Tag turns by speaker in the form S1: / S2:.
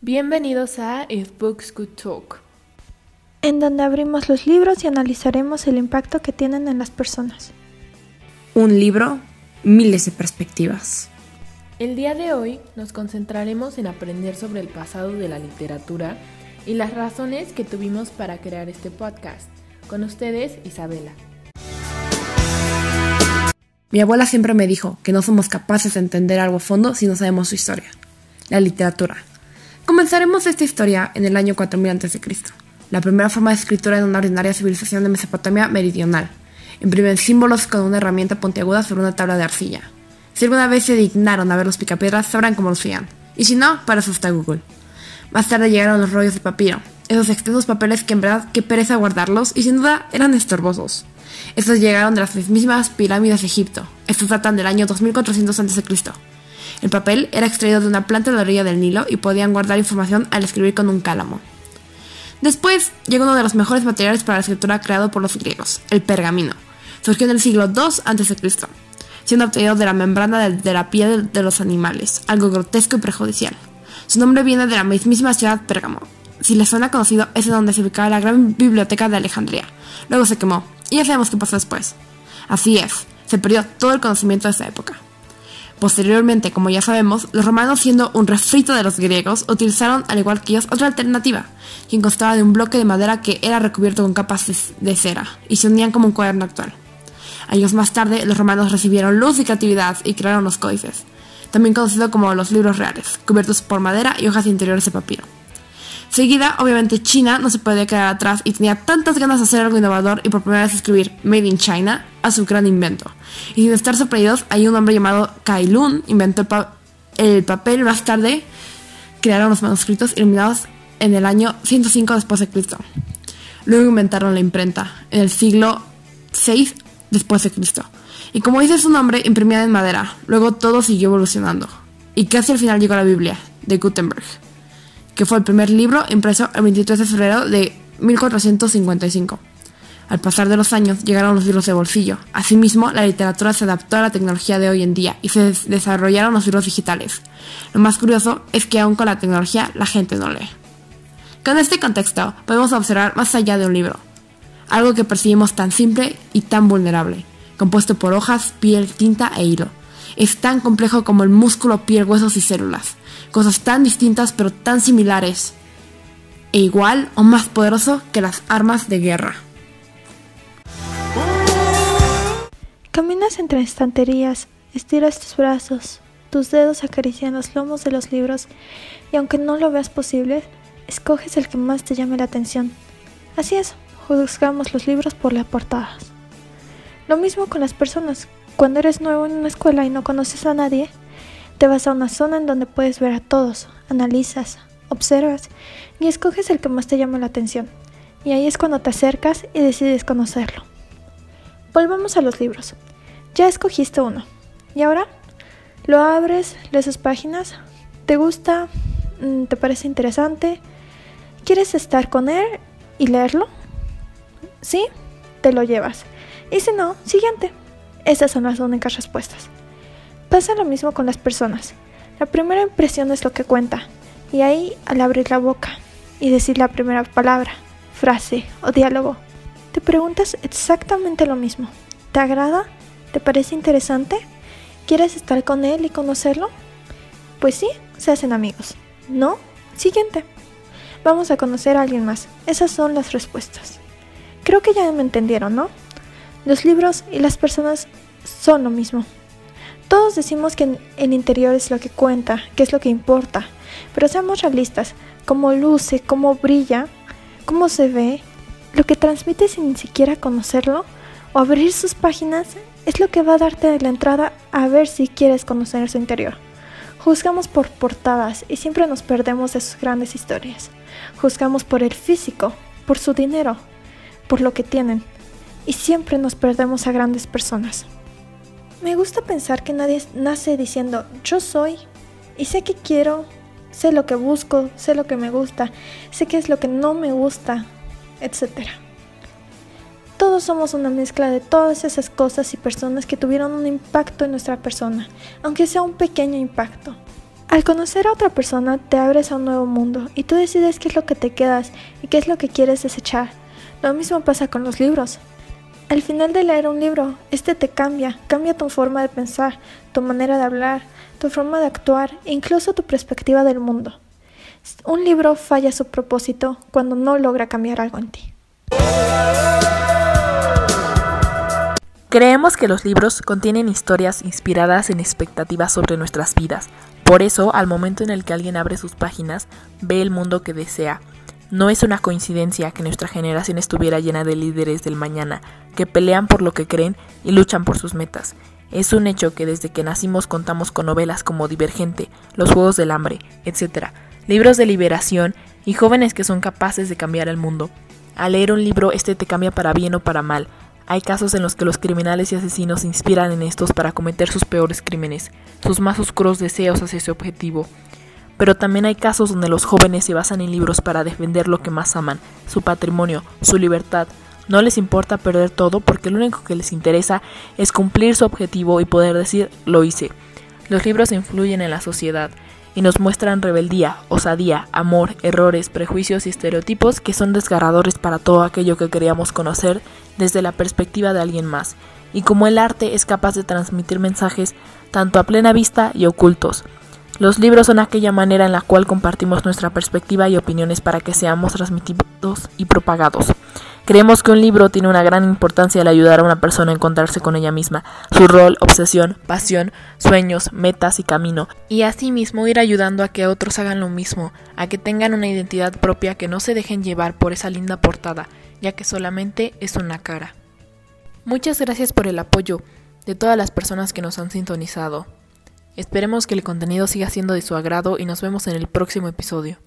S1: Bienvenidos a If Books Could Talk,
S2: en donde abrimos los libros y analizaremos el impacto que tienen en las personas.
S3: Un libro, miles de perspectivas.
S1: El día de hoy nos concentraremos en aprender sobre el pasado de la literatura y las razones que tuvimos para crear este podcast. Con ustedes, Isabela.
S3: Mi abuela siempre me dijo que no somos capaces de entender algo a fondo si no sabemos su historia. La literatura Comenzaremos esta historia en el año 4000 a.C., la primera forma de escritura en una ordinaria civilización de Mesopotamia meridional. Imprimen símbolos con una herramienta puntiaguda sobre una tabla de arcilla. Si alguna vez se dignaron a ver los picapiedras, sabrán cómo los hacían. Y si no, para eso está Google. Más tarde llegaron los rollos de papiro, esos extensos papeles que en verdad qué pereza guardarlos y sin duda eran estorbosos. Estos llegaron de las mismas pirámides de Egipto. Estos datan del año 2400 a.C. El papel era extraído de una planta de la orilla del Nilo y podían guardar información al escribir con un cálamo. Después llegó uno de los mejores materiales para la escritura creado por los griegos, el pergamino. Surgió en el siglo II a.C., siendo obtenido de la membrana de, la piel de, los animales, algo grotesco y perjudicial. Su nombre viene de la mismísima ciudad Pérgamo. Si les suena conocido, es donde se ubicaba la gran biblioteca de Alejandría. Luego se quemó, y ya sabemos qué pasó después. Así es, se perdió todo el conocimiento de esa época. Posteriormente, como ya sabemos, los romanos, siendo un refrito de los griegos, utilizaron, al igual que ellos, otra alternativa, quien constaba de un bloque de madera que era recubierto con capas de cera, y se unían como un cuaderno actual. Años más tarde, los romanos recibieron luz y creatividad y crearon los códices, también conocidos como los libros reales, cubiertos por madera y hojas interiores de papiro. Seguida, obviamente, China no se podía quedar atrás y tenía tantas ganas de hacer algo innovador y por primera vez escribir Made in China a su gran invento. Y sin estar sorprendidos, hay un hombre llamado Kai Lun inventó el, papel más tarde crearon los manuscritos iluminados en el año 105 después de Cristo. Luego inventaron la imprenta en el siglo VI después de Cristo. Y como dice su nombre, imprimida en madera. Luego todo siguió evolucionando. Y casi al final llegó la Biblia de Gutenberg que fue el primer libro impreso el 23 de febrero de 1455. Al pasar de los años llegaron los libros de bolsillo. Asimismo, la literatura se adaptó a la tecnología de hoy en día y se desarrollaron los libros digitales. Lo más curioso es que aún con la tecnología la gente no lee. Con este contexto podemos observar más allá de un libro, algo que percibimos tan simple y tan vulnerable, compuesto por hojas, piel, tinta e hilo. Es tan complejo como el músculo, piel, huesos y células cosas tan distintas pero tan similares, e igual o más poderoso que las armas de guerra.
S2: Caminas entre estanterías, estiras tus brazos, tus dedos acarician los lomos de los libros y aunque no lo veas posible, escoges el que más te llame la atención. Así es, juzgamos los libros por las portadas. Lo mismo con las personas. Cuando eres nuevo en una escuela y no conoces a nadie, te vas a una zona en donde puedes ver a todos, analizas, observas y escoges el que más te llama la atención. Y ahí es cuando te acercas y decides conocerlo. Volvamos a los libros. Ya escogiste uno. ¿Y ahora? Lo abres, lees sus páginas, te gusta, mm, te parece interesante, quieres estar con él y leerlo. ¿Sí? Te lo llevas. Y si no, siguiente. Esas son las únicas respuestas. Pasa lo mismo con las personas. La primera impresión es lo que cuenta, y ahí al abrir la boca y decir la primera palabra, frase o diálogo, te preguntas exactamente lo mismo. ¿Te agrada? ¿Te parece interesante? ¿Quieres estar con él y conocerlo? Pues sí, se hacen amigos. ¿No? Siguiente. Vamos a conocer a alguien más. Esas son las respuestas. Creo que ya me entendieron, ¿no? Los libros y las personas son lo mismo. Todos decimos que el interior es lo que cuenta, que es lo que importa, pero seamos realistas, cómo luce, cómo brilla, cómo se ve, lo que transmite sin ni siquiera conocerlo o abrir sus páginas es lo que va a darte la entrada a ver si quieres conocer su interior. Juzgamos por portadas y siempre nos perdemos de sus grandes historias. Juzgamos por el físico, por su dinero, por lo que tienen y siempre nos perdemos a grandes personas. Me gusta pensar que nadie nace diciendo yo soy y sé que quiero, sé lo que busco, sé lo que me gusta, sé qué es lo que no me gusta, etc. Todos somos una mezcla de todas esas cosas y personas que tuvieron un impacto en nuestra persona, aunque sea un pequeño impacto. Al conocer a otra persona te abres a un nuevo mundo y tú decides qué es lo que te quedas y qué es lo que quieres desechar. Lo mismo pasa con los libros. Al final de leer un libro, este te cambia, cambia tu forma de pensar, tu manera de hablar, tu forma de actuar e incluso tu perspectiva del mundo. Un libro falla su propósito cuando no logra cambiar algo en ti.
S1: Creemos que los libros contienen historias inspiradas en expectativas sobre nuestras vidas. Por eso, al momento en el que alguien abre sus páginas, ve el mundo que desea, no es una coincidencia que nuestra generación estuviera llena de líderes del mañana, que pelean por lo que creen y luchan por sus metas. Es un hecho que desde que nacimos contamos con novelas como Divergente, Los Juegos del Hambre, etc., libros de liberación y jóvenes que son capaces de cambiar el mundo. Al leer un libro, este te cambia para bien o para mal. Hay casos en los que los criminales y asesinos se inspiran en estos para cometer sus peores crímenes, sus más oscuros deseos hacia ese objetivo pero también hay casos donde los jóvenes se basan en libros para defender lo que más aman, su patrimonio, su libertad. No les importa perder todo porque lo único que les interesa es cumplir su objetivo y poder decir lo hice. Los libros influyen en la sociedad y nos muestran rebeldía, osadía, amor, errores, prejuicios y estereotipos que son desgarradores para todo aquello que queríamos conocer desde la perspectiva de alguien más. Y como el arte es capaz de transmitir mensajes tanto a plena vista y ocultos, los libros son aquella manera en la cual compartimos nuestra perspectiva y opiniones para que seamos transmitidos y propagados. Creemos que un libro tiene una gran importancia al ayudar a una persona a encontrarse con ella misma, su rol, obsesión, pasión, sueños, metas y camino, y asimismo ir ayudando a que otros hagan lo mismo, a que tengan una identidad propia que no se dejen llevar por esa linda portada, ya que solamente es una cara. Muchas gracias por el apoyo de todas las personas que nos han sintonizado. Esperemos que el contenido siga siendo de su agrado y nos vemos en el próximo episodio.